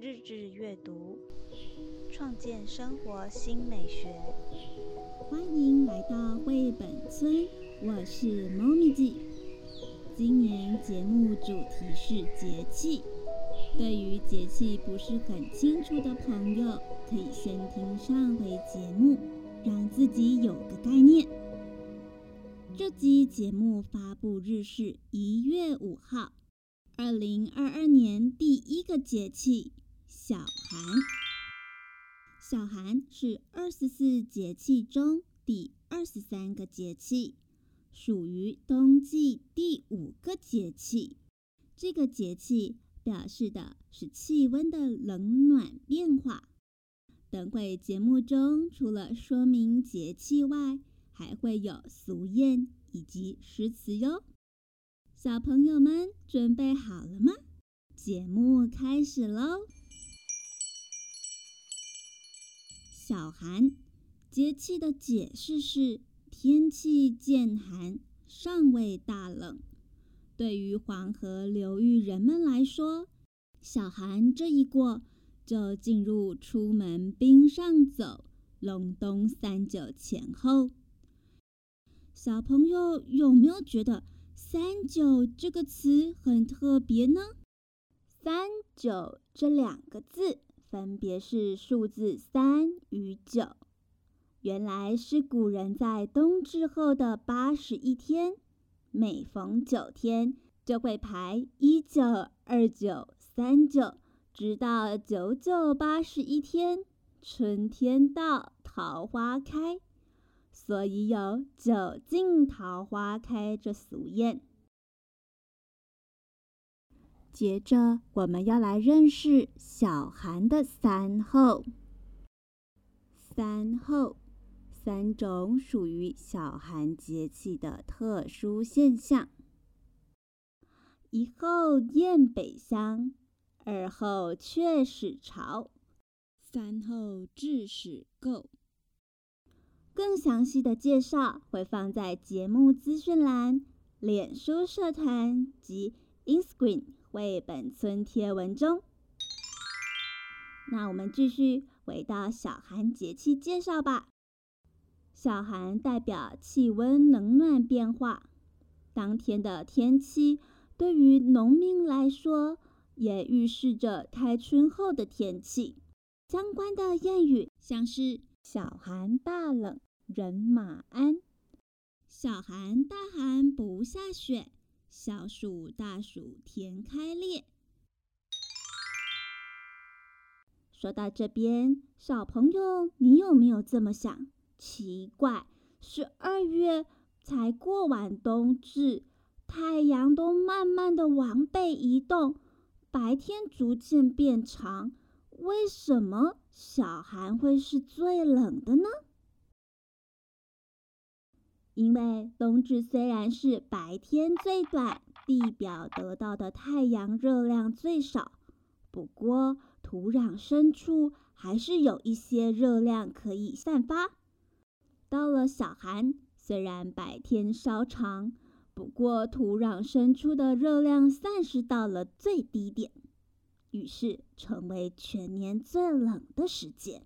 日志阅读，创建生活新美学。欢迎来到绘本村，我是猫咪记。今年节目主题是节气，对于节气不是很清楚的朋友，可以先听上回节目，让自己有个概念。这集节目发布日是一月五号，二零二二年第一个节气小寒。小寒是二十四节气中第二十三个节气，属于冬季第五个节气。这个节气表示的是气温的冷暖变化。等会节目中除了说明节气外，还会有俗谚以及诗词哟，小朋友们准备好了吗？节目开始喽！小寒节气的解释是：天气渐寒，尚未大冷。对于黄河流域人们来说，小寒这一过，就进入出门冰上走，隆冬三九前后。小朋友有没有觉得“三九”这个词很特别呢？“三九”这两个字分别是数字三与九，原来是古人在冬至后的八十一天，每逢九天就会排一九、二九、三九，直到九九八十一天，春天到，桃花开。所以有“九尽桃花开”这俗谚。接着，我们要来认识小寒的三候。三候，三种属于小寒节气的特殊现象：一候雁北乡，二候雀始巢，三候雉始构。更详细的介绍会放在节目资讯栏、脸书社团及 Instagram 绘本村贴文中。那我们继续回到小寒节气介绍吧。小寒代表气温冷暖变化，当天的天气对于农民来说，也预示着开春后的天气。相关的谚语像是“小寒大冷”。人马安，小寒大寒不下雪，小暑大暑天开裂。说到这边，小朋友，你有没有这么想？奇怪，十二月才过完冬至，太阳都慢慢的往北移动，白天逐渐变长，为什么小寒会是最冷的呢？因为冬至虽然是白天最短，地表得到的太阳热量最少，不过土壤深处还是有一些热量可以散发。到了小寒，虽然白天稍长，不过土壤深处的热量散失到了最低点，于是成为全年最冷的时间。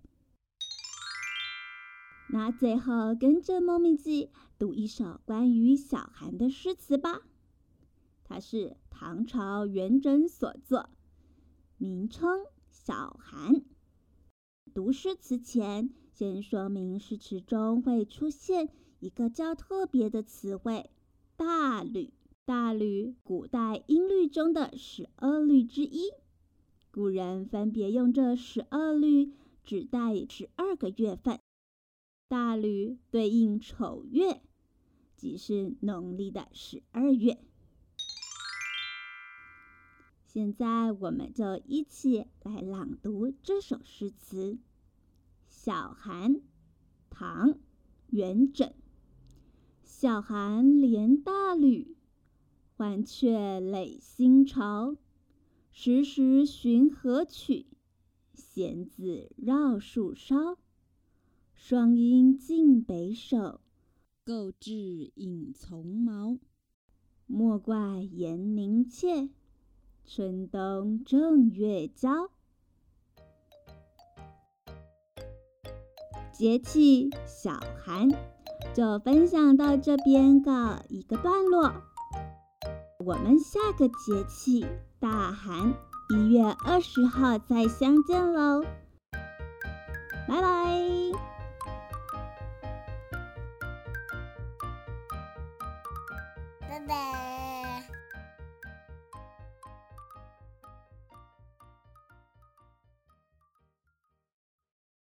那最后跟着猫咪记读一首关于小寒的诗词吧。它是唐朝元稹所作，名称《小寒》。读诗词前，先说明诗词中会出现一个较特别的词汇“大吕”。大吕，古代音律中的十二律之一。古人分别用这十二律指代十二个月份。大吕对应丑月，即是农历的十二月。现在我们就一起来朗读这首诗词《小寒》，唐·元稹。小寒连大吕，欢雀垒新巢。时时寻河曲，闲子绕树梢。双鹰尽北首，雊置隐丛毛。莫怪严凝切，春冬正月交。节气小寒就分享到这边，告一个段落。我们下个节气大寒，一月二十号再相见喽！拜拜。拜拜。